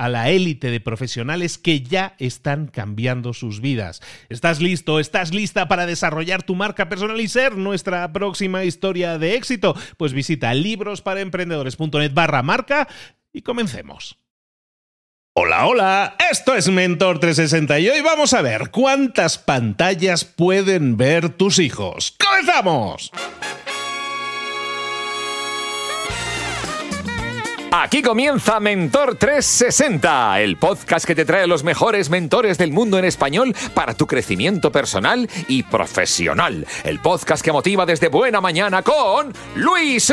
a la élite de profesionales que ya están cambiando sus vidas. ¿Estás listo? ¿Estás lista para desarrollar tu marca personal y ser nuestra próxima historia de éxito? Pues visita librosparaemprendedores.net barra marca y comencemos. Hola, hola, esto es Mentor 360 y hoy vamos a ver cuántas pantallas pueden ver tus hijos. ¡Comenzamos! Aquí comienza Mentor 360, el podcast que te trae los mejores mentores del mundo en español para tu crecimiento personal y profesional. El podcast que motiva desde buena mañana con Luis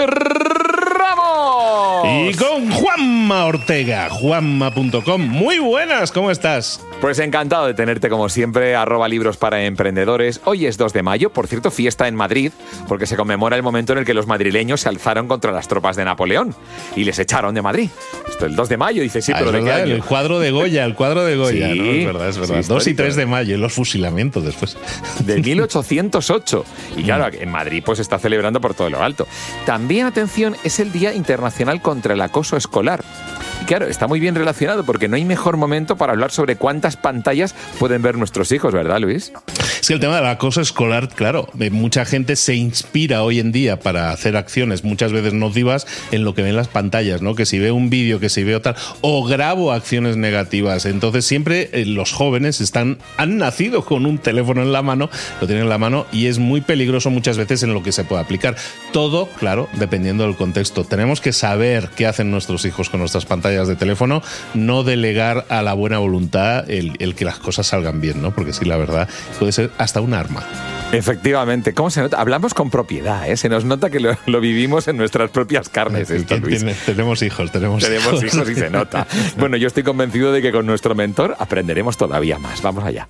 Ramos. Y con Juanma Ortega, juanma.com. Muy buenas, ¿cómo estás? Pues encantado de tenerte como siempre, arroba libros para emprendedores. Hoy es 2 de mayo, por cierto, fiesta en Madrid, porque se conmemora el momento en el que los madrileños se alzaron contra las tropas de Napoleón y les echaron de Madrid. Esto el 2 de mayo, dice sí, ah, pero ¿de qué año? El cuadro de Goya, el cuadro de Goya, ¿no? Es verdad, es verdad. 2 y 3 de mayo, y los fusilamientos después. De 1808. Y claro, mm. en Madrid pues se está celebrando por todo lo alto. También, atención, es el Día Internacional contra el Acoso Escolar. Claro, está muy bien relacionado porque no hay mejor momento para hablar sobre cuántas pantallas pueden ver nuestros hijos, ¿verdad, Luis? Es que el tema del acoso escolar, claro, mucha gente se inspira hoy en día para hacer acciones muchas veces nocivas en lo que ven las pantallas, ¿no? Que si veo un vídeo, que si veo tal, o grabo acciones negativas. Entonces siempre eh, los jóvenes están, han nacido con un teléfono en la mano, lo tienen en la mano y es muy peligroso muchas veces en lo que se puede aplicar. Todo, claro, dependiendo del contexto. Tenemos que saber qué hacen nuestros hijos con nuestras pantallas de teléfono, no delegar a la buena voluntad el, que las cosas salgan bien, ¿no? Porque sí, la verdad, puede ser hasta un arma. Efectivamente, ¿cómo se nota? Hablamos con propiedad, ¿eh? se nos nota que lo, vivimos en nuestras propias carnes. tenemos hijos, tenemos, tenemos hijos y se nota. Bueno, yo estoy convencido de que con nuestro mentor aprenderemos todavía más. Vamos allá.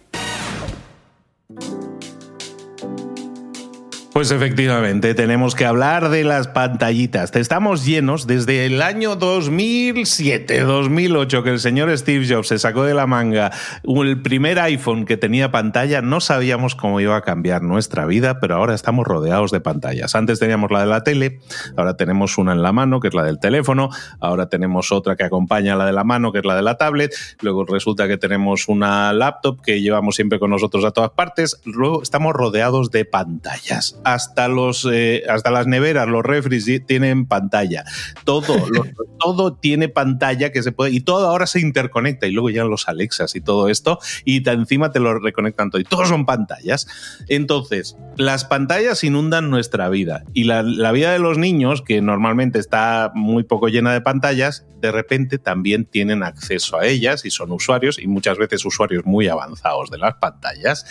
Pues efectivamente, tenemos que hablar de las pantallitas. Estamos llenos desde el año 2007, 2008, que el señor Steve Jobs se sacó de la manga el primer iPhone que tenía pantalla. No sabíamos cómo iba a cambiar nuestra vida, pero ahora estamos rodeados de pantallas. Antes teníamos la de la tele, ahora tenemos una en la mano, que es la del teléfono, ahora tenemos otra que acompaña a la de la mano, que es la de la tablet, luego resulta que tenemos una laptop que llevamos siempre con nosotros a todas partes, luego estamos rodeados de pantallas hasta, los, eh, hasta las neveras, los refris tienen pantalla. Todo, todo tiene pantalla que se puede. Y todo ahora se interconecta. Y luego llegan los Alexas y todo esto. Y encima te lo reconectan todo. Y todos son pantallas. Entonces, las pantallas inundan nuestra vida. Y la, la vida de los niños, que normalmente está muy poco llena de pantallas, de repente también tienen acceso a ellas y son usuarios, y muchas veces usuarios muy avanzados de las pantallas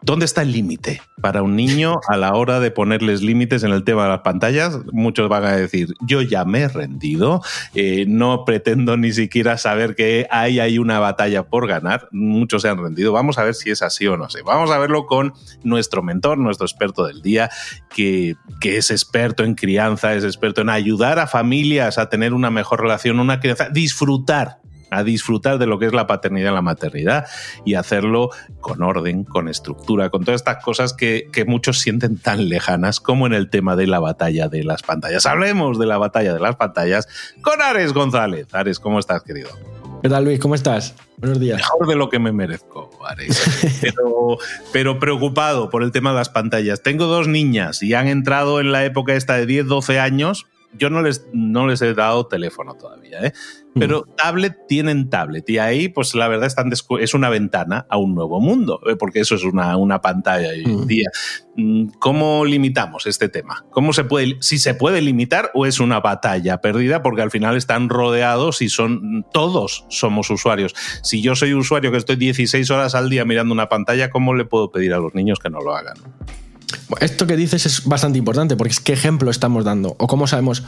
¿Dónde está el límite para un niño a la hora de ponerles límites en el tema de las pantallas? Muchos van a decir, yo ya me he rendido, eh, no pretendo ni siquiera saber que hay, hay una batalla por ganar, muchos se han rendido, vamos a ver si es así o no sé. Vamos a verlo con nuestro mentor, nuestro experto del día, que, que es experto en crianza, es experto en ayudar a familias a tener una mejor relación, una crianza, disfrutar a disfrutar de lo que es la paternidad y la maternidad y hacerlo con orden, con estructura, con todas estas cosas que, que, muchos sienten tan lejanas como en el tema de la batalla de las pantallas. Hablemos de la batalla de las pantallas con Ares González. Ares, ¿cómo estás, querido? ¿Qué tal, Luis? ¿Cómo estás? Buenos días. Mejor de lo que me merezco, Ares. Pero, pero preocupado por el tema de las pantallas. Tengo dos niñas y han entrado en la época esta de 10, 12 años yo no les, no les he dado teléfono todavía, ¿eh? pero mm. tablet tienen tablet y ahí pues la verdad están es una ventana a un nuevo mundo, ¿eh? porque eso es una, una pantalla hoy en mm. día. Mm, ¿Cómo limitamos este tema? ¿Cómo se puede, si se puede limitar o es una batalla perdida? Porque al final están rodeados y son, todos somos usuarios. Si yo soy usuario que estoy 16 horas al día mirando una pantalla, ¿cómo le puedo pedir a los niños que no lo hagan? Esto que dices es bastante importante porque es qué ejemplo estamos dando o cómo sabemos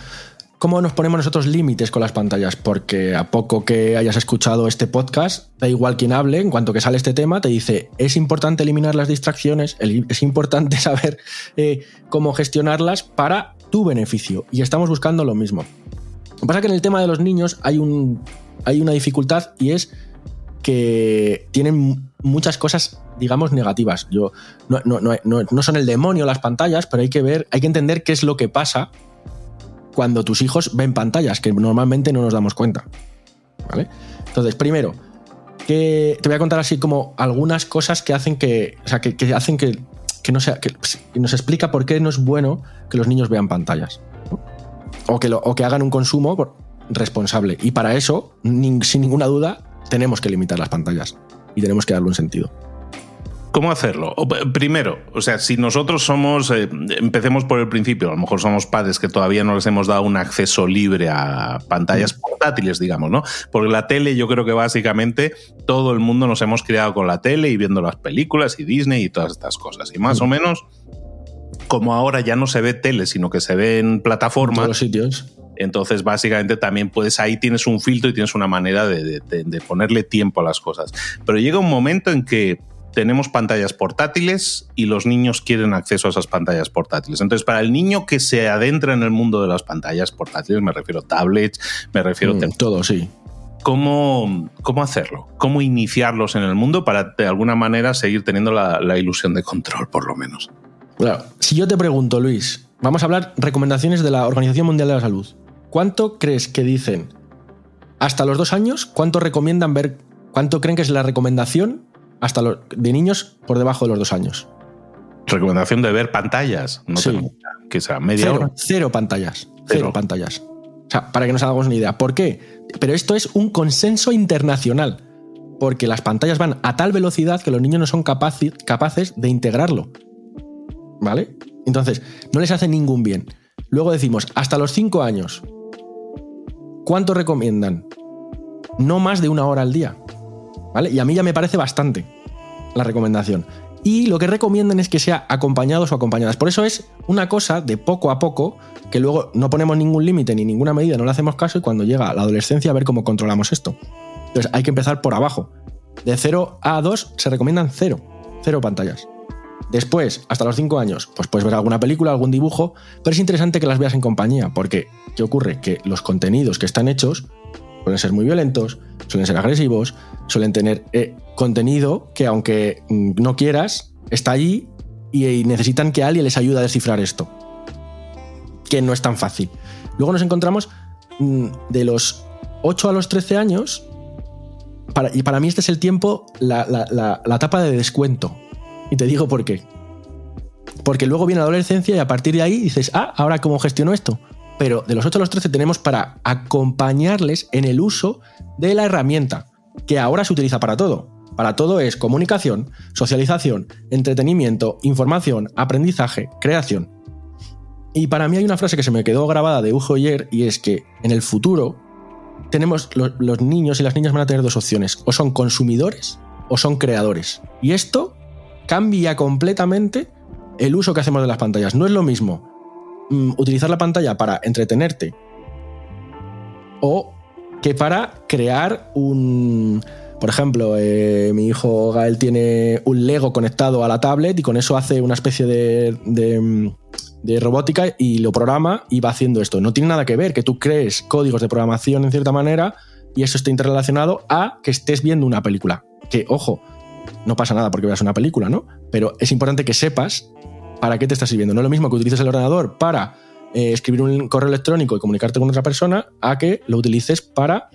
cómo nos ponemos nosotros límites con las pantallas, porque a poco que hayas escuchado este podcast, da igual quien hable, en cuanto que sale este tema, te dice, es importante eliminar las distracciones, es importante saber eh, cómo gestionarlas para tu beneficio. Y estamos buscando lo mismo. Lo que pasa es que en el tema de los niños hay, un, hay una dificultad y es que tienen muchas cosas, digamos, negativas. Yo, no, no, no, no, son el demonio las pantallas, pero hay que ver, hay que entender qué es lo que pasa cuando tus hijos ven pantallas, que normalmente no nos damos cuenta. ¿Vale? Entonces, primero, que te voy a contar así como algunas cosas que hacen que. O sea, que, hacen que, que no sea. Que, nos explica por qué no es bueno que los niños vean pantallas. O que, o que hagan un consumo responsable. Y para eso, sin ninguna duda, tenemos que limitar las pantallas y tenemos que darle un sentido. ¿Cómo hacerlo? Primero, o sea, si nosotros somos, eh, empecemos por el principio, a lo mejor somos padres que todavía no les hemos dado un acceso libre a pantallas mm. portátiles, digamos, ¿no? Porque la tele, yo creo que básicamente todo el mundo nos hemos criado con la tele y viendo las películas y Disney y todas estas cosas. Y más o mm. menos, como ahora ya no se ve tele, sino que se ve en plataformas. En los sitios entonces, básicamente también puedes, ahí tienes un filtro y tienes una manera de, ponerle tiempo a las cosas. Pero llega un momento en que tenemos pantallas portátiles y los niños quieren acceso a esas pantallas portátiles. Entonces, para el niño que se adentra en el mundo de las pantallas portátiles, me refiero a tablets, me refiero a... Mm, todo, sí. ¿Cómo, ¿Cómo hacerlo? ¿Cómo iniciarlos en el mundo para de alguna manera seguir teniendo la, la ilusión de control, por lo menos? Claro, si yo te pregunto, Luis, vamos a hablar recomendaciones de la Organización Mundial de la Salud. ¿Cuánto crees que dicen hasta los dos años? ¿Cuánto recomiendan ver? ¿Cuánto creen que es la recomendación hasta los, de niños por debajo de los dos años? Recomendación de ver pantallas. No sí. que sea media cero, hora. Cero pantallas. Cero. pantallas. O sea, para que nos hagamos una idea. ¿Por qué? Pero esto es un consenso internacional. Porque las pantallas van a tal velocidad que los niños no son capaces de integrarlo. ¿Vale? Entonces, no les hace ningún bien. Luego decimos, hasta los cinco años, ¿Cuánto recomiendan? No más de una hora al día. Y a mí ya me parece bastante la recomendación. Y lo que recomiendan es que sea acompañados o acompañadas. Por eso es una cosa de poco a poco, que luego no ponemos ningún límite ni ninguna medida, no le hacemos caso y cuando llega la adolescencia a ver cómo controlamos esto. Entonces hay que empezar por abajo. De 0 a 2 se recomiendan cero. Cero pantallas. Después, hasta los 5 años, pues puedes ver alguna película, algún dibujo, pero es interesante que las veas en compañía, porque ¿qué ocurre? Que los contenidos que están hechos suelen ser muy violentos, suelen ser agresivos, suelen tener eh, contenido que aunque mm, no quieras, está allí y, necesitan que alguien les ayude a descifrar esto. Que no es tan fácil. Luego nos encontramos mm, de los 8 a los 13 años, y para mí este es el tiempo, la, la etapa de descuento y te digo por qué. Porque luego viene la adolescencia y a partir de ahí dices, ah, ahora cómo gestiono esto. Pero de los 8 a los 13 tenemos para acompañarles en el uso de la herramienta, que ahora se utiliza para todo. Para todo es comunicación, socialización, entretenimiento, información, aprendizaje, creación. Y para mí hay una frase que se me quedó grabada de Ujo ayer y es que en el futuro tenemos los niños y las niñas van a tener dos opciones, o son consumidores o son creadores. Y esto cambia completamente el uso que hacemos de las pantallas. No es lo mismo mm, utilizar la pantalla para entretenerte o que para crear un... Por ejemplo, eh, mi hijo Gael tiene un Lego conectado a la tablet y con eso hace una especie de, de, robótica y lo programa y va haciendo esto. No tiene nada que ver que tú crees códigos de programación en cierta manera y eso esté interrelacionado a que estés viendo una película. Que, ojo, no pasa nada porque veas una película, ¿no? Pero es importante que sepas para qué te estás sirviendo. No es lo mismo que utilices el ordenador para eh, escribir un correo electrónico y comunicarte con otra persona a que lo utilices para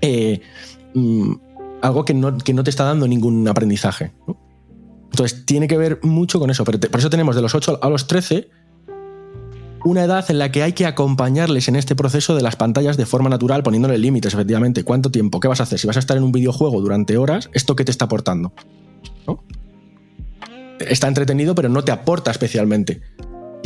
eh, mm, algo que no, te está dando ningún aprendizaje. Entonces, tiene que ver mucho con eso. Por eso tenemos de los 8 a los 13 una edad en la que hay que acompañarles en este proceso de las pantallas de forma natural, poniéndole límites, efectivamente. ¿Cuánto tiempo? ¿Qué vas a hacer? Si vas a estar en un videojuego durante horas, ¿esto qué te está aportando? Está entretenido, pero no te aporta especialmente.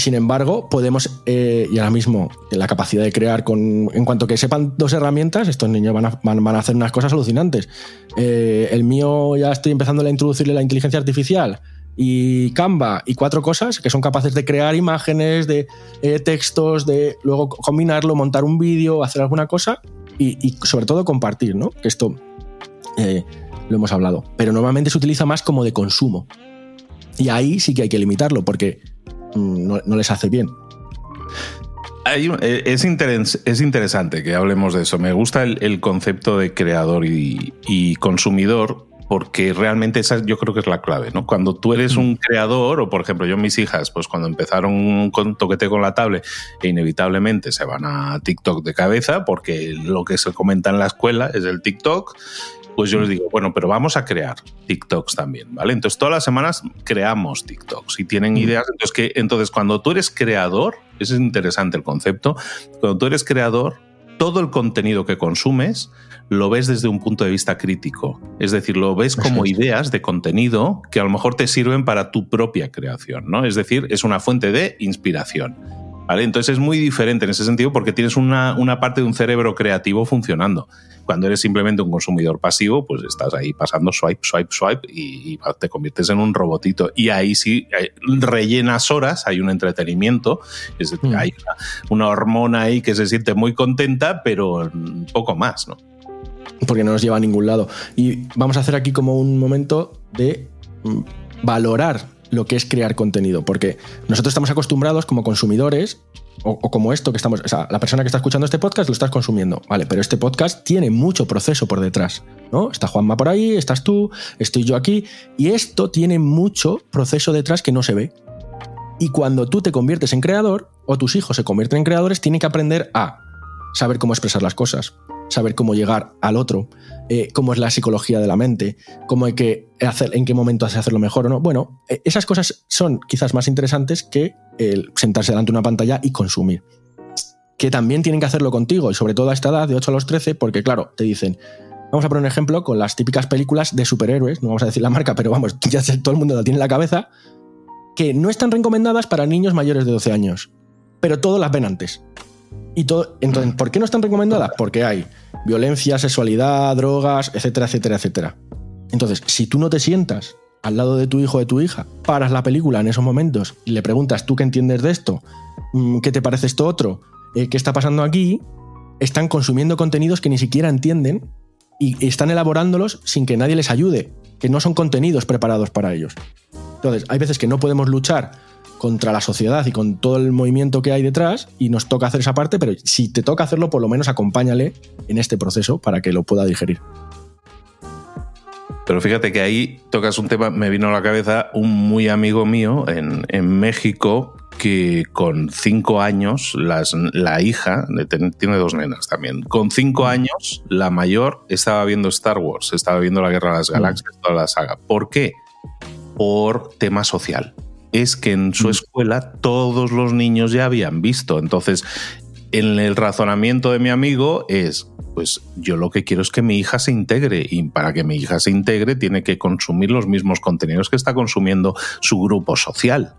Sin embargo, podemos, eh, y ahora mismo, la capacidad de crear, con, en cuanto que sepan dos herramientas, estos niños van a, van, a hacer unas cosas alucinantes. Eh, el mío ya estoy empezando a introducirle la inteligencia artificial y Canva y cuatro cosas que son capaces de crear imágenes, de eh, textos, de luego combinarlo, montar un vídeo, hacer alguna cosa y, sobre todo compartir, ¿no? Que esto lo hemos hablado. Pero normalmente se utiliza más como de consumo. Y ahí sí que hay que limitarlo porque Mm, no, les hace bien. Eh, es, es, interesante que hablemos de eso. Me gusta el, concepto de creador y, consumidor porque realmente esa yo creo que es la clave, ¿no? Cuando tú eres un creador, o por ejemplo yo mis hijas, pues cuando empezaron con toquete con la tablet, e inevitablemente se van a TikTok de cabeza, porque lo que se comenta en la escuela es el TikTok, pues yo les digo, bueno, pero vamos a crear TikToks también, ¿vale? Entonces todas las semanas creamos TikToks y tienen ideas. Entonces, que, entonces cuando tú eres creador, ese es interesante el concepto, cuando tú eres creador, todo el contenido que consumes lo ves desde un punto de vista crítico. Es decir, lo ves como ideas de contenido que a lo mejor te sirven para tu propia creación, ¿no? Es decir, es una fuente de inspiración. Entonces es muy diferente en ese sentido porque tienes una, parte de un cerebro creativo funcionando. Cuando eres simplemente un consumidor pasivo, pues estás ahí pasando swipe, swipe, swipe y, te conviertes en un robotito. Y ahí sí eh, rellenas horas, hay un entretenimiento, mm. hay una, hormona ahí que se siente muy contenta, pero poco más, ¿no? Porque no nos lleva a ningún lado. Y vamos a hacer aquí como un momento de mm, valorar lo que es crear contenido, porque nosotros estamos acostumbrados como consumidores, o, como esto que estamos, o sea, la persona que está escuchando este podcast lo estás consumiendo, vale, pero este podcast tiene mucho proceso por detrás, ¿no? Está Juanma por ahí, estás tú, estoy yo aquí, y esto tiene mucho proceso detrás que no se ve. Y cuando tú te conviertes en creador, o tus hijos se convierten en creadores, tienen que aprender a saber cómo expresar las cosas, saber cómo llegar al otro, eh, cómo es la psicología de la mente, cómo hay que hacer, en qué momento hace hacerlo mejor o no. Bueno, eh, esas cosas son quizás más interesantes que el sentarse delante de una pantalla y consumir. Que también tienen que hacerlo contigo, y sobre todo a esta edad, de 8 a los 13, porque claro, te dicen, Vamos a poner un ejemplo con las típicas películas de superhéroes, no vamos a decir la marca, pero vamos, ya todo el mundo la tiene en la cabeza, que no están recomendadas para niños mayores de 12 años, pero todos las ven antes. Y todo, entonces, ¿por qué no están recomendadas? Porque hay violencia, sexualidad, drogas, etcétera, etcétera, etcétera. Entonces, si tú no te sientas al lado de tu hijo o de tu hija, paras la película en esos momentos y le preguntas, ¿tú qué entiendes de esto? Mm, ¿Qué te parece esto otro? Eh, ¿Qué está pasando aquí? Están consumiendo contenidos que ni siquiera entienden y están elaborándolos sin que nadie les ayude, que no son contenidos preparados para ellos. Entonces, hay veces que no podemos luchar contra la sociedad y con todo el movimiento que hay detrás y nos toca hacer esa parte, pero si te toca hacerlo, por lo menos acompáñale en este proceso para que lo pueda digerir. Pero fíjate que ahí tocas un tema, me vino a la cabeza un muy amigo mío en, México que con cinco años, la hija, tiene dos nenas también, con cinco años, la mayor estaba viendo Star Wars, estaba viendo la Guerra de las. Galaxias, toda la saga. ¿Por qué? Por tema social es que en su mm. escuela todos los niños ya habían visto. Entonces, en el razonamiento de mi amigo es, pues yo lo que quiero es que mi hija se integre y para que mi hija se integre tiene que consumir los mismos contenidos que está consumiendo su grupo social.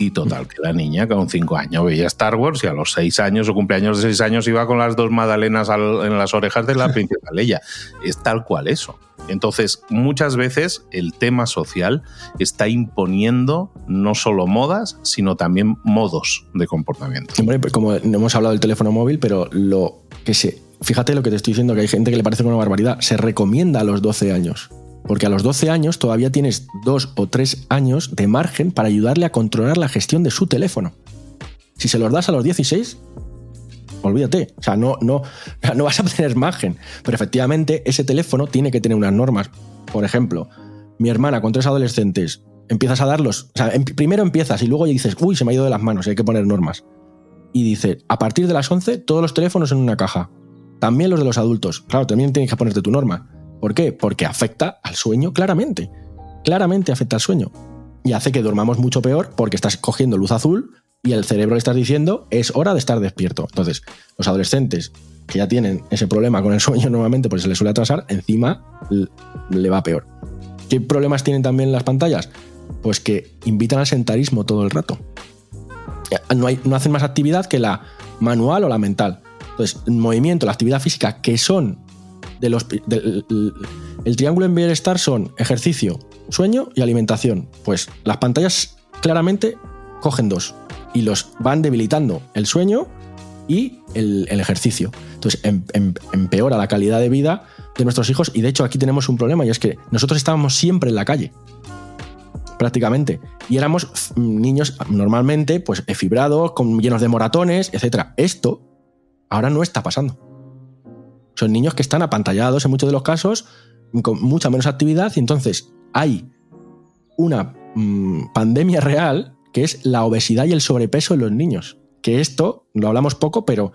Y total, que la niña con cinco años veía Star Wars y a los seis años o cumpleaños de seis años iba con las dos magdalenas en las orejas de la princesa Leia. Es tal cual eso. Entonces, muchas veces el tema social está imponiendo no solo modas, sino también modos de comportamiento. Hombre, pues como hemos hablado del teléfono móvil, pero lo que se. Fíjate lo que te estoy diciendo, que hay gente que le parece una barbaridad. Se recomienda a los 12 años. Porque a los 12 años todavía tienes dos o tres años de margen para ayudarle a controlar la gestión de su teléfono. Si se los das a los 16, olvídate. O sea, no, no, no vas a tener margen. Pero efectivamente, ese teléfono tiene que tener unas normas. Por ejemplo, mi hermana con tres adolescentes, empiezas a darlos. O sea, primero empiezas y luego dices, uy, se me ha ido de las manos, hay que poner normas. Y dice, a partir de las 11, todos los teléfonos en una caja. También los de los adultos. Claro, también tienes que ponerte tu norma. ¿Por qué? Porque afecta al sueño claramente. Claramente afecta al sueño. Y hace que dormamos mucho peor porque estás cogiendo luz azul y el cerebro le estás diciendo es hora de estar despierto. Entonces, los adolescentes que ya tienen ese problema con el sueño nuevamente porque se les suele atrasar, encima le va peor. ¿Qué problemas tienen también las pantallas? Pues que invitan al sentarismo todo el rato. No, hay, no hacen más actividad que la manual o la mental. Entonces, el movimiento, la actividad física, que son de los, el triángulo en bienestar son ejercicio, sueño y alimentación. Pues las pantallas claramente cogen dos y los van debilitando el sueño y el, ejercicio. Entonces em, em, empeora la calidad de vida de nuestros hijos y de hecho aquí tenemos un problema y es que nosotros estábamos siempre en la calle prácticamente. Y éramos niños normalmente, pues fibrados, con, llenos de moratones, etc. Esto ahora no está pasando. Son niños que están apantallados en muchos de los casos, con mucha menos actividad, y entonces hay una mm, pandemia real que es la obesidad y el sobrepeso en los niños. Que esto lo hablamos poco, pero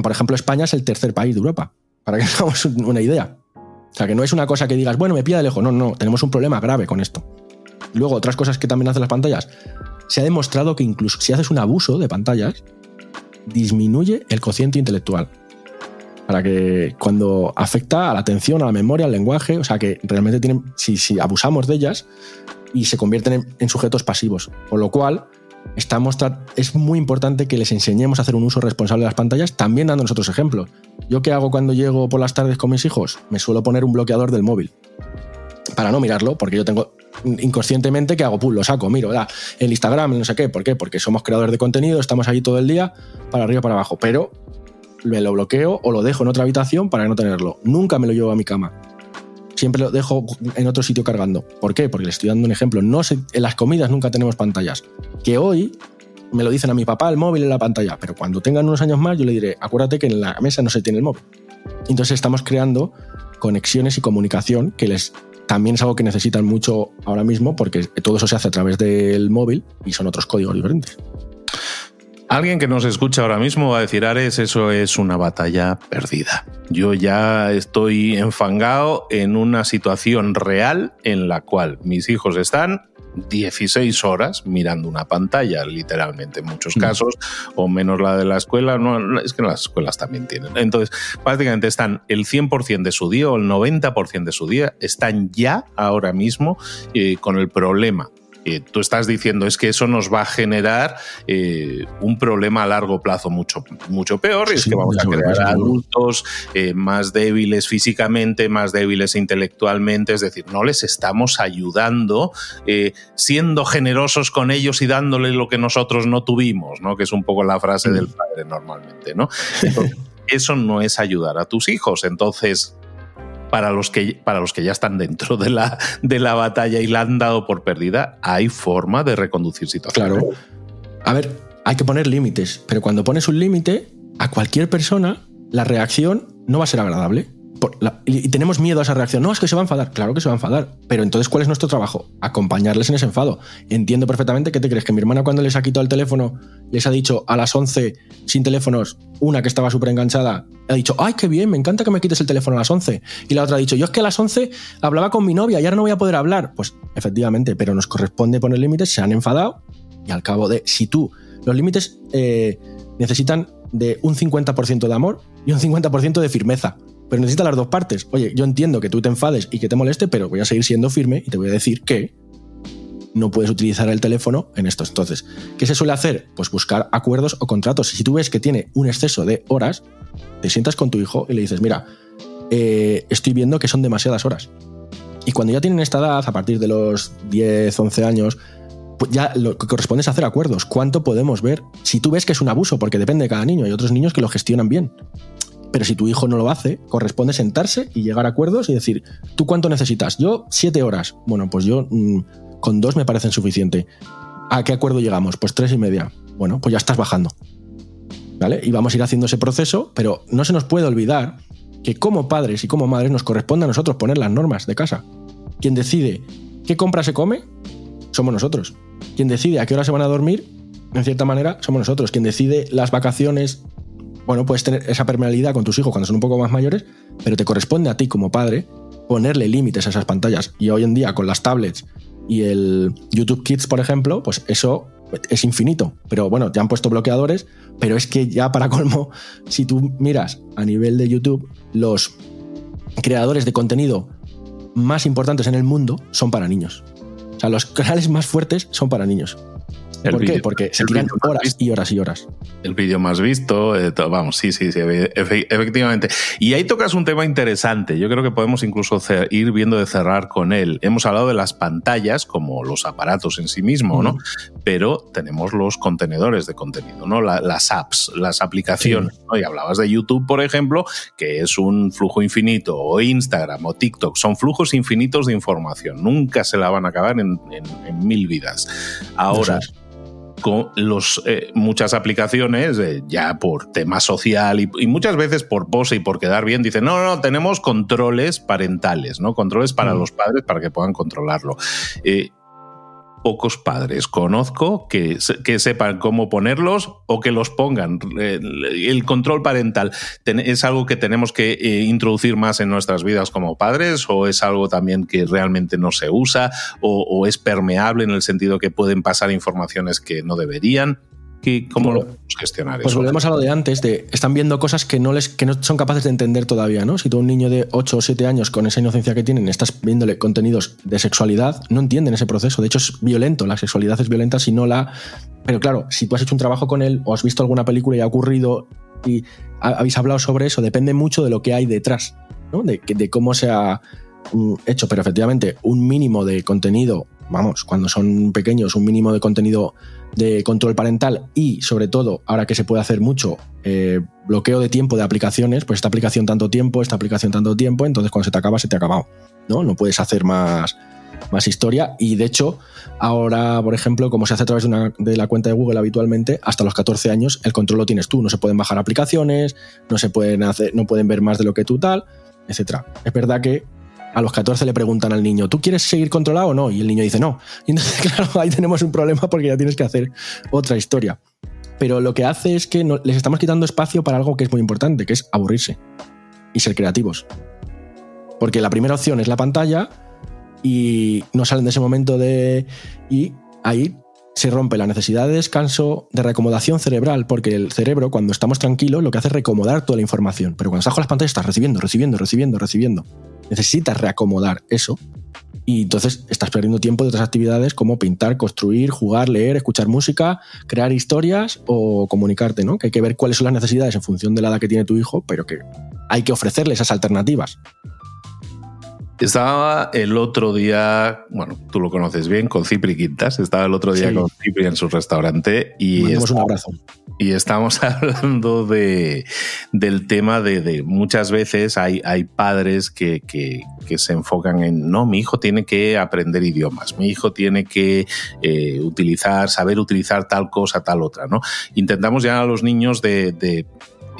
por ejemplo España es el tercer país de Europa, para que tengamos una idea. O sea, que no es una cosa que digas, bueno, me pilla de lejos. No, no, tenemos un problema grave con esto. Luego, otras cosas que también hacen las pantallas. Se ha demostrado que incluso si haces un abuso de pantallas, disminuye el cociente intelectual para que cuando afecta a la atención, a la memoria, al lenguaje, o sea que realmente tienen, si, si abusamos de ellas y se convierten en, sujetos pasivos, con lo cual estamos es muy importante que les enseñemos a hacer un uso responsable de las pantallas, también dando nosotros ejemplos. ¿Yo qué hago cuando llego por las tardes con mis hijos? Me suelo poner un bloqueador del móvil para no mirarlo, porque yo tengo inconscientemente que hago, pum, lo saco, miro, el Instagram, no sé qué, ¿por qué? Porque somos creadores de contenido, estamos ahí todo el día, para arriba, para abajo, pero me lo bloqueo o lo dejo en otra habitación para no tenerlo. Nunca me lo llevo a mi cama. Siempre lo dejo en otro sitio cargando. ¿Por qué? Porque le estoy dando un ejemplo. No en las comidas nunca tenemos pantallas. Que hoy me lo dicen a mi papá el móvil en la pantalla, pero cuando tengan unos años más yo le diré, acuérdate que en la mesa no se tiene el móvil. Entonces estamos creando conexiones y comunicación que les también es algo que necesitan mucho ahora mismo porque todo eso se hace a través del móvil y son otros códigos diferentes. Alguien que nos escucha ahora mismo va a decir, Ares, eso es una batalla perdida. Yo ya estoy enfangado en una situación real en la cual mis hijos están 16 horas mirando una pantalla, literalmente, en muchos mm. casos, o menos la de la escuela, no, es que las escuelas también tienen. Entonces, prácticamente están el 100% de su día o el 90% de su día, están ya ahora mismo eh, con el problema tú estás diciendo es que eso nos va a generar eh, un problema a largo plazo mucho, mucho peor, y es que vamos a crear adultos eh, más débiles físicamente, más débiles intelectualmente, es decir, no les estamos ayudando eh, siendo generosos con ellos y dándoles lo que nosotros no tuvimos, ¿no? que es un poco la frase del padre normalmente. ¿no? eso no es ayudar a tus hijos. Entonces, para los que, para los que ya están dentro de la, de la batalla y la han dado por perdida, hay forma de reconducir situaciones. Claro. A ver, hay que poner límites, pero cuando pones un límite, a cualquier persona, la reacción no va a ser agradable y tenemos miedo a esa reacción. No, es que se va a enfadar. Claro que se va a enfadar. Pero entonces, ¿cuál es nuestro trabajo? Acompañarles en ese enfado. Entiendo perfectamente que te crees que mi hermana cuando les ha quitado el teléfono, les ha dicho a las 11 sin teléfonos, una que estaba súper enganchada, ha dicho, ay, qué bien, me encanta que me quites el teléfono a las 11. Y la otra ha dicho, yo es que a las 11 hablaba con mi novia y ahora no voy a poder hablar. Pues efectivamente, pero nos corresponde poner límites, se han enfadado y al cabo de, si tú, los límites eh, necesitan de un 50% de amor y un 50% de firmeza pero necesita las dos partes. Oye, yo entiendo que tú te enfades y que te moleste, pero voy a seguir siendo firme y te voy a decir que no puedes utilizar el teléfono en estos. Entonces, ¿qué se suele hacer? Pues buscar acuerdos o contratos. Si tú ves que tiene un exceso de horas, te sientas con tu hijo y le dices, mira, eh, estoy viendo que son demasiadas horas. Y cuando ya tienen esta edad, a partir de los 10, 11 años, pues ya lo que corresponde es hacer acuerdos. ¿Cuánto podemos ver? Si tú ves que es un abuso, porque depende de cada niño, hay otros niños que lo gestionan bien. Pero si tu hijo no lo hace, corresponde sentarse y llegar a acuerdos y decir, ¿tú cuánto necesitas? Yo, siete horas. Bueno, pues yo mm, con dos me parecen suficiente. ¿A qué acuerdo llegamos? Pues tres y media. Bueno, pues ya estás bajando. ¿Vale? Y vamos a ir haciendo ese proceso, pero no se nos puede olvidar que como padres y como madres nos corresponde a nosotros poner las normas de casa. Quien decide qué compra se come, somos nosotros. Quien decide a qué hora se van a dormir, en cierta manera, somos nosotros. Quien decide las vacaciones, bueno, puedes tener esa permeabilidad con tus hijos cuando son un poco más mayores, pero te corresponde a ti como padre ponerle límites a esas pantallas. Y hoy en día con las tablets y el YouTube Kids, por ejemplo, pues eso es infinito. Pero bueno, te han puesto bloqueadores, pero es que ya para colmo, si tú miras a nivel de YouTube, los creadores de contenido más importantes en el mundo son para niños. O sea, los canales más fuertes son para niños. ¿Por qué? Porque se tiran horas y horas y horas. El vídeo más visto, eh, vamos, sí, sí, sí, efectivamente. Y ahí tocas un tema interesante. Yo creo que podemos incluso ir viendo de cerrar con él. Hemos hablado de las pantallas como los aparatos en sí mismos, ¿no? Pero tenemos los contenedores de contenido, ¿no? las apps, las aplicaciones. ¿no? Y hablabas de YouTube, por ejemplo, que es un flujo infinito, o Instagram o TikTok. Son flujos infinitos de información. Nunca se la van a acabar en, mil vidas. Ahora con los, eh, muchas aplicaciones, eh, ya por tema social y, muchas veces por pose y por quedar bien, dicen, no, no, tenemos controles parentales, ¿no? Controles para mm. los padres para que puedan controlarlo. Eh, pocos padres conozco que, que, sepan cómo ponerlos o que los pongan. El control parental es algo que tenemos que eh, introducir más en nuestras vidas como padres o es algo también que realmente no se usa o es permeable en el sentido que pueden pasar informaciones que no deberían. ¿Cómo lo podemos gestionar pues volvemos a lo de antes, de están viendo cosas que no, les, que no son capaces de entender todavía, ¿no? Si tú un niño de 8 o 7 años con esa inocencia que tienen estás viéndole contenidos de sexualidad, no entienden ese proceso. De hecho, es violento. La sexualidad es violenta si no la... Pero claro, si tú has hecho un trabajo con él o has visto alguna película y ha ocurrido y habéis hablado sobre eso, depende mucho de lo que hay detrás, ¿no? de, de cómo se ha mm, hecho. Pero efectivamente, un mínimo de contenido, vamos, cuando son pequeños, un mínimo de contenido de control parental y, sobre todo, ahora que se puede hacer mucho, eh, bloqueo de tiempo de aplicaciones, pues esta aplicación tanto tiempo, esta aplicación tanto tiempo, entonces cuando se te acaba, se te ha acabado. ¿no? No puedes hacer más, más historia. Y de hecho, ahora, por ejemplo, como se hace a través de, de, la cuenta de Google habitualmente, hasta los 14 años el control lo tienes tú. No se pueden bajar aplicaciones, no se pueden hacer, no pueden ver más de lo que tú tal, etcétera. Es verdad que a los 14 le preguntan al niño, ¿tú quieres seguir controlado o no? Y el niño dice no. Y entonces, claro, ahí tenemos un problema porque ya tienes que hacer otra historia. Pero lo que hace es que les estamos quitando espacio para algo que es muy importante, que es aburrirse y ser creativos. Porque la primera opción es la pantalla y no salen de ese momento de... Y ahí se rompe la necesidad de descanso, de reacomodación cerebral, porque el cerebro, cuando estamos tranquilos, lo que hace es recomodar toda la información. Pero cuando estás con las pantallas, estás recibiendo, recibiendo, recibiendo, recibiendo necesitas reacomodar eso y entonces estás perdiendo tiempo de otras actividades como pintar, construir, jugar, leer, escuchar música, crear historias o comunicarte, ¿no? Que hay que ver cuáles son las necesidades en función de la edad que tiene tu hijo, pero que hay que ofrecerle esas alternativas. Estaba el otro día, bueno, tú lo conoces bien, con Cipri Quintas. Estaba el otro día con Cipri en su restaurante y. un abrazo. Y estamos hablando de, del tema de, muchas veces hay, hay padres que, que, se enfocan en, no, mi hijo tiene que aprender idiomas, mi hijo tiene que eh, utilizar, saber utilizar tal cosa, tal otra, ¿no? Intentamos ya a los niños de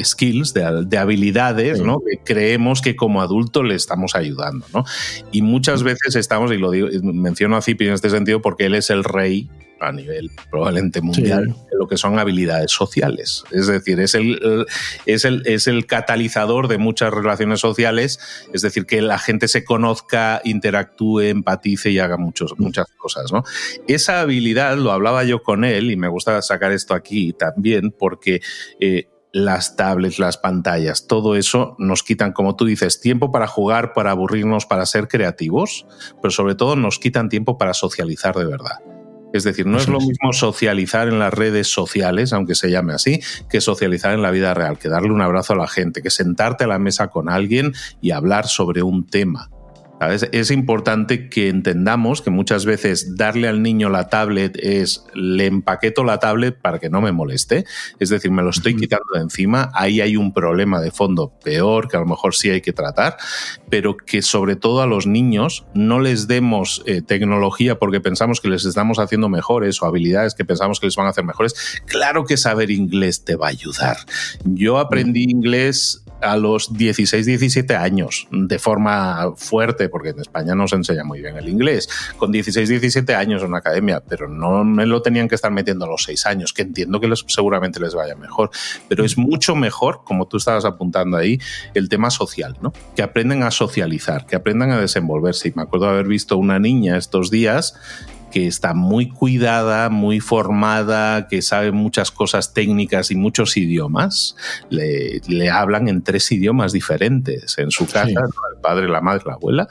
skills, de, habilidades, ¿no? Que creemos que como adulto le estamos ayudando, ¿no? Y muchas veces estamos, y lo digo, menciono a Zipi en este sentido porque él es el rey a nivel probablemente mundial de lo que son habilidades sociales. Es decir, es el, es, el, es el catalizador de muchas relaciones sociales, es decir, que la gente se conozca, interactúe, empatice y haga muchos, muchas cosas. ¿no? Esa habilidad, lo hablaba yo con él, y me gusta sacar esto aquí también, porque eh, las tablets, las pantallas, todo eso nos quitan, como tú dices, tiempo para jugar, para aburrirnos, para ser creativos, pero sobre todo nos quitan tiempo para socializar de verdad. Es decir, no es lo mismo socializar en las redes sociales, aunque se llame así, que socializar en la vida real, que darle un abrazo a la gente, que sentarte a la mesa con alguien y hablar sobre un tema. Es importante que entendamos que muchas veces darle al niño la tablet es le empaqueto la tablet para que no me moleste, es decir, me lo estoy quitando de encima, ahí hay un problema de fondo peor que a lo mejor sí hay que tratar, pero que sobre todo a los niños no les demos eh, tecnología porque pensamos que les estamos haciendo mejores o habilidades que pensamos que les van a hacer mejores. Claro que saber inglés te va a ayudar. Yo aprendí inglés a los 16, 17 años, de forma fuerte, porque en España no se enseña muy bien el inglés, con 16, 17 años en una academia, pero no me lo tenían que estar metiendo a los 6 años, que entiendo que seguramente les vaya mejor, pero es mucho mejor, como tú estabas apuntando ahí, el tema social, ¿no? Que aprenden a socializar, que aprendan a desenvolverse. Y me acuerdo haber visto una niña estos días que está muy cuidada, muy formada, que sabe muchas cosas técnicas y muchos idiomas, le, hablan en tres idiomas diferentes en su casa, el padre, la madre, la abuela,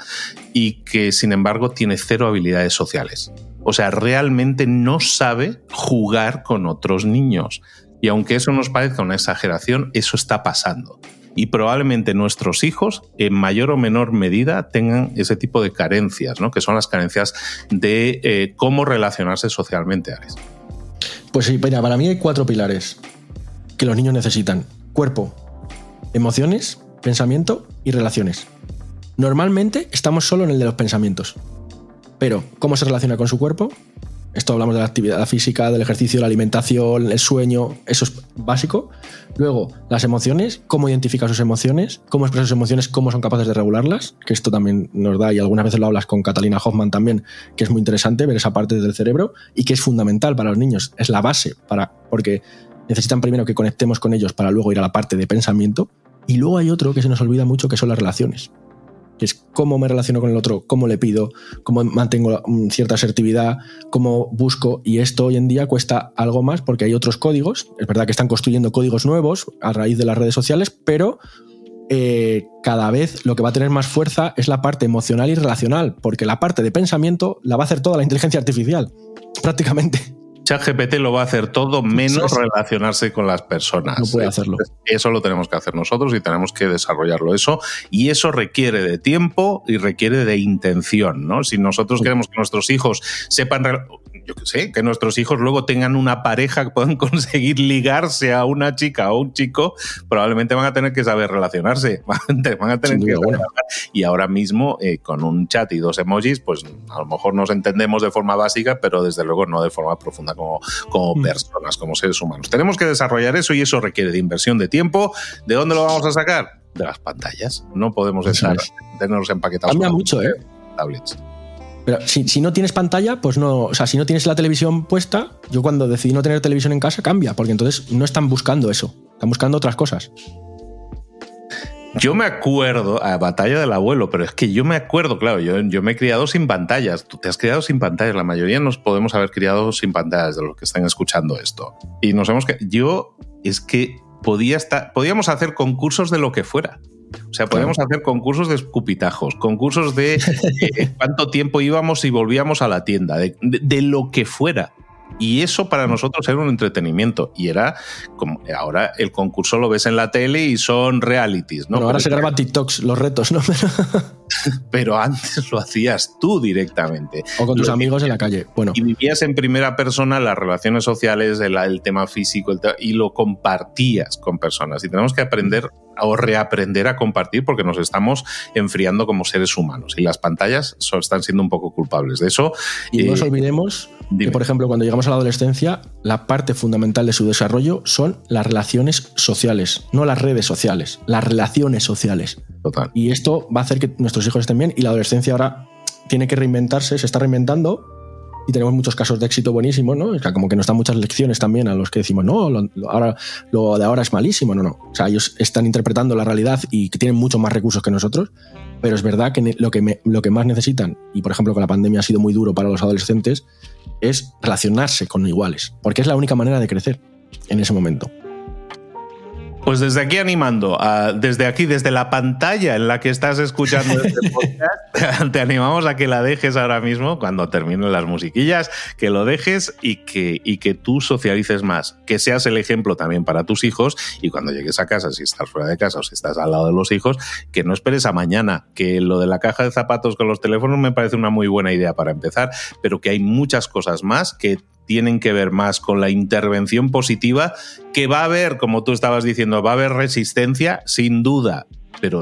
y que sin embargo tiene cero habilidades sociales. O sea, realmente no sabe jugar con otros niños. Y aunque eso nos parezca una exageración, eso está pasando y probablemente nuestros hijos en mayor o menor medida tengan ese tipo de carencias, ¿no? que son las carencias de eh, cómo relacionarse socialmente, Alex. Pues sí, mira, para mí hay cuatro pilares que los niños necesitan. Cuerpo, emociones, pensamiento y relaciones. Normalmente estamos solo en el de los pensamientos. Pero, ¿cómo se relaciona con su cuerpo? Esto hablamos de la actividad física, del ejercicio, la alimentación, el sueño, eso es básico. Luego, las emociones, cómo identifica sus emociones, cómo expresa sus emociones, cómo son capaces de regularlas, que esto también nos da, y algunas veces lo hablas con Catalina Hoffman también, que es muy interesante ver esa parte del cerebro y que es fundamental para los niños, es la base, para, porque necesitan primero que conectemos con ellos para luego ir a la parte de pensamiento. Y luego hay otro que se nos olvida mucho, que son las relaciones que es cómo me relaciono con el otro, cómo le pido, cómo mantengo cierta asertividad, cómo busco. Y esto hoy en día cuesta algo más porque hay otros códigos. Es verdad que están construyendo códigos nuevos a raíz de las redes sociales, pero eh, cada vez lo que va a tener más fuerza es la parte emocional y relacional, porque la parte de pensamiento la va a hacer toda la inteligencia artificial, prácticamente. ChatGPT lo va a hacer todo menos relacionarse con las personas. No puede hacerlo. Eso lo tenemos que hacer nosotros y tenemos que desarrollarlo eso. Y eso requiere de tiempo y requiere de intención, ¿no? Si nosotros queremos que nuestros hijos sepan yo qué sé, que nuestros hijos luego tengan una pareja que puedan conseguir ligarse a una chica o un chico, probablemente van a tener que saber relacionarse, van a tener que Y ahora mismo, eh, con un chat y dos emojis, pues a lo mejor nos entendemos de forma básica, pero desde luego no de forma profunda como, como mm. personas, como seres humanos. Tenemos que desarrollar eso y eso requiere de inversión de tiempo. ¿De dónde lo vamos a sacar? De las pantallas. No podemos estar, tenerlos empaquetados. Cambia mucho, ¿eh? Tablets. Pero si, no tienes pantalla, pues no. O sea, si no tienes la televisión puesta, yo cuando decidí no tener televisión en casa, cambia, porque entonces no están buscando eso. Están buscando otras cosas. Yo me acuerdo, a Batalla del Abuelo, pero es que yo me acuerdo, claro, yo, yo me he criado sin pantallas. Tú te has criado sin pantallas. La mayoría nos podemos haber criado sin pantallas de los que están escuchando esto. Y nos hemos que. Yo es que podía estar, podíamos hacer concursos de lo que fuera. O sea, podemos hacer concursos de escupitajos, concursos de eh, cuánto tiempo íbamos y volvíamos a la tienda, de, lo que fuera. Y eso para nosotros era un entretenimiento. Y era como ahora el concurso lo ves en la tele y son realities, ¿no? ahora se graban TikToks los retos, ¿no? Pero antes lo hacías tú directamente. O con tus amigos en la calle. Bueno. Y vivías en primera persona las relaciones sociales, el, tema físico, y lo compartías con personas. Y tenemos que aprender o reaprender a compartir porque nos estamos enfriando como seres humanos y las pantallas están siendo un poco culpables de eso. Y no nos eh, olvidemos que, por ejemplo, cuando llegamos a la adolescencia, la parte fundamental de su desarrollo son las relaciones sociales, no las redes sociales, las relaciones sociales. Total. Y esto va a hacer que nuestros hijos estén bien y la adolescencia ahora tiene que reinventarse, se está reinventando y tenemos muchos casos de éxito buenísimos, ¿no? O sea, como que nos dan muchas lecciones también a los que decimos, no, lo, ahora, lo de ahora es malísimo, no, no. O sea, ellos están interpretando la realidad y que tienen muchos más recursos que nosotros, pero es verdad que lo que, lo que más necesitan, y por ejemplo con la pandemia ha sido muy duro para los adolescentes, es relacionarse con iguales, porque es la única manera de crecer en ese momento. Pues desde aquí animando, desde aquí, desde la pantalla en la que estás escuchando este podcast, te animamos a que la dejes ahora mismo, cuando terminen las musiquillas, que lo dejes y que, y que tú socialices más, que seas el ejemplo también para tus hijos y cuando llegues a casa, si estás fuera de casa o si estás al lado de los hijos, que no esperes a mañana, que lo de la caja de zapatos con los teléfonos me parece una muy buena idea para empezar, pero que hay muchas cosas más que tienen que ver más con la intervención positiva, que va a haber, como tú estabas diciendo, va a haber resistencia, sin duda, pero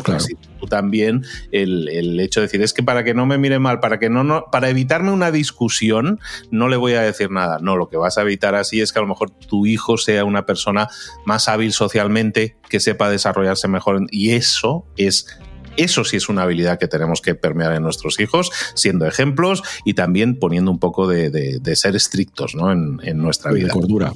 tú también el, hecho de decir es que para que no me mire mal, para que no, no, para evitarme una discusión, no le voy a decir nada. No, lo que vas a evitar así es que a lo mejor tu hijo sea una persona más hábil socialmente, que sepa desarrollarse mejor. Y eso es eso sí es una habilidad que tenemos que permear en nuestros hijos, siendo ejemplos y también poniendo un poco de, ser estrictos ¿no? en, nuestra vida. cordura.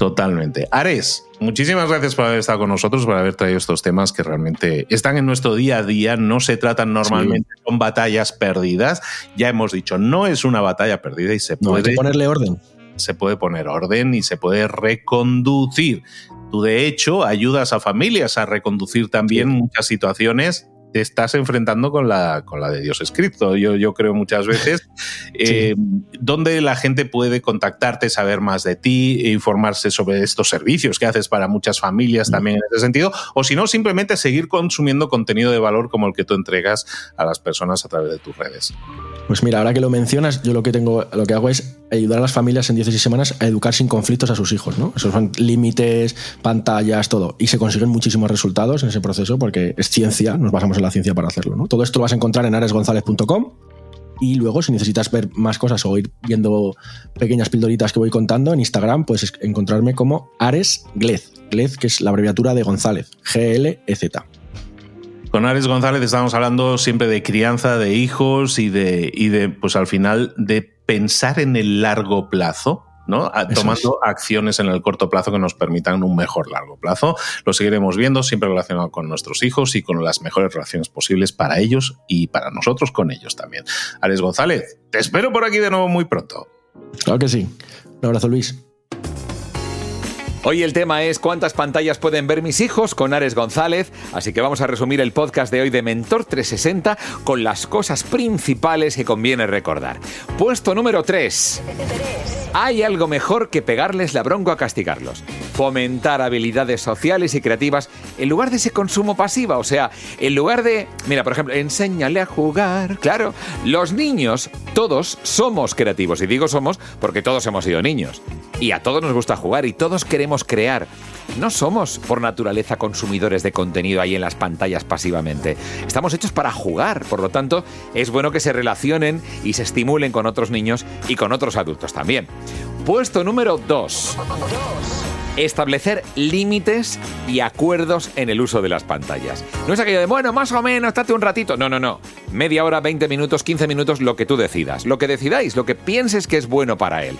Totalmente. Ares, muchísimas gracias por haber estado con nosotros, por haber traído estos temas que realmente están en nuestro día a día, no se tratan normalmente, son batallas perdidas. Ya hemos dicho, no es una batalla perdida y se puede... ponerle orden. Se puede poner orden y se puede reconducir. Tú, de hecho, ayudas a familias a reconducir también muchas situaciones te estás enfrentando con la, con la de Dios escrito. Yo, yo creo muchas veces eh, donde la gente puede contactarte, saber más de ti, e informarse sobre estos servicios que haces para muchas familias mm. también en ese sentido, o si no, simplemente seguir consumiendo contenido de valor como el que tú entregas a las personas a través de tus redes. Pues mira, ahora que lo mencionas, yo lo que tengo, lo que hago es ayudar a las familias en 16 semanas a educar sin conflictos a sus hijos, ¿no? Esos son límites, pantallas, todo. Y se consiguen muchísimos resultados en ese proceso porque es ciencia, nos basamos en la ciencia para hacerlo, ¿no? Todo esto lo vas a encontrar en aresgonzalez.com y luego, si necesitas ver más cosas o ir viendo pequeñas pildoritas que voy contando en Instagram, puedes encontrarme como Ares Glez. Glez, que es la abreviatura de González. G-L-E-Z. Con Ares González estamos hablando siempre de crianza de hijos y de, y de, pues al final, de pensar en el largo plazo. ¿no? tomando acciones en el corto plazo que nos permitan un mejor largo plazo. Lo seguiremos viendo siempre relacionado con nuestros hijos y con las mejores relaciones posibles para ellos y para nosotros con ellos también. Ares González, te espero por aquí de nuevo muy pronto. Claro que sí. Un abrazo, Luis. Hoy el tema es cuántas pantallas pueden ver mis hijos con Ares González, así que vamos a resumir el podcast de hoy de Mentor 360 con las cosas principales que conviene recordar. Puesto número 3. Hay algo mejor que pegarles la bronca a castigarlos. Fomentar habilidades sociales y creativas en lugar de ese consumo pasiva, o sea, en lugar de, mira, por ejemplo, enséñale a jugar. Claro, los niños, todos somos creativos, y digo somos porque todos hemos sido niños. Y a todos nos gusta jugar y todos queremos crear. No somos por naturaleza consumidores de contenido ahí en las pantallas pasivamente. Estamos hechos para jugar, por lo tanto, es bueno que se relacionen y se estimulen con otros niños y con otros adultos también. Puesto número 2 establecer límites y acuerdos en el uso de las pantallas. No es aquello de, bueno, más o menos, estate un ratito. No, no, no. Media hora, 20 minutos, 15 minutos, lo que tú decidas. Lo que decidáis, lo que pienses que es bueno para él.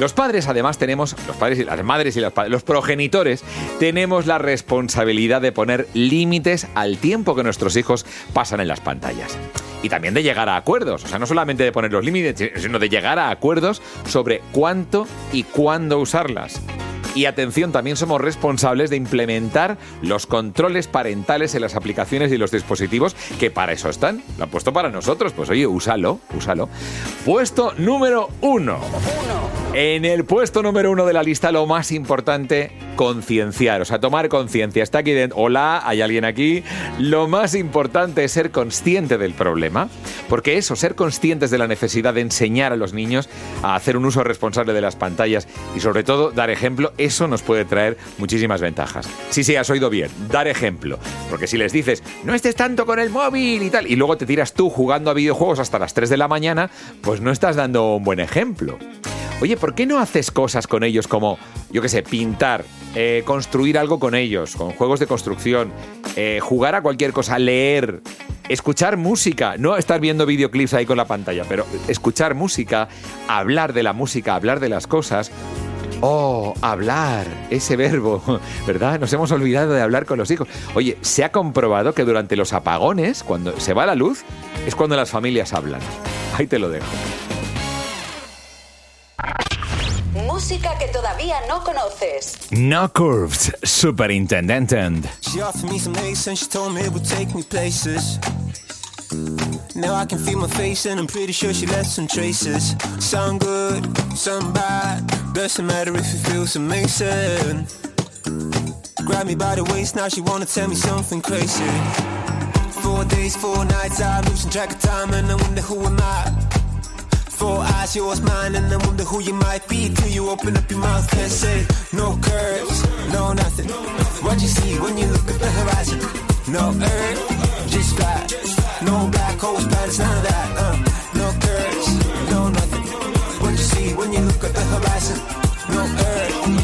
Los padres, además, tenemos, los padres y las madres y los, los progenitores, tenemos la responsabilidad de poner límites al tiempo que nuestros hijos pasan en las pantallas. Y también de llegar a acuerdos, o sea, no solamente de poner los límites, sino de llegar a acuerdos sobre cuánto y cuándo usarlas. Y atención, también somos responsables de implementar los controles parentales en las aplicaciones y los dispositivos que para eso están. Lo han puesto para nosotros. Pues oye, úsalo, úsalo. Puesto número uno. En el puesto número uno de la lista, lo más importante, concienciar, o sea, tomar conciencia. Está aquí dentro. Hola, hay alguien aquí. Lo más importante es ser consciente del problema, porque eso, ser conscientes de la necesidad de enseñar a los niños a hacer un uso responsable de las pantallas y sobre todo dar ejemplo, eso nos puede traer muchísimas ventajas. Sí, sí, has oído bien, dar ejemplo. Porque si les dices, no estés tanto con el móvil y tal, y luego te tiras tú jugando a videojuegos hasta las 3 de la mañana, pues no estás dando un buen ejemplo. Oye, ¿por qué no haces cosas con ellos como, yo qué sé, pintar, eh, construir algo con ellos, con juegos de construcción, eh, jugar a cualquier cosa, leer, escuchar música, no estar viendo videoclips ahí con la pantalla, pero escuchar música, hablar de la música, hablar de las cosas, Oh, hablar, ese verbo, ¿verdad? Nos hemos olvidado de hablar con los hijos. Oye, se ha comprobado que durante los apagones, cuando se va la luz, es cuando las familias hablan. Ahí te lo dejo. Música que todavía no conoces. No Curves, Superintendent. She offered me some ace and she told me it would take me places. Now I can feel my face and I'm pretty sure she left some traces. Some good, some bad. Doesn't matter if it feels amazing. Grab me by the waist, now she wanna tell me something crazy. Four days, four nights, I'm losing track of time and I wonder who am I. Four eyes, yours, mine, and I wonder who you might be till you open up your mouth and say no curves, no nothing. What you see when you look at the horizon? No earth, just fly. No black holes, planets, none of that. Uh, no curves, no nothing. What you see when you look at the horizon? No earth,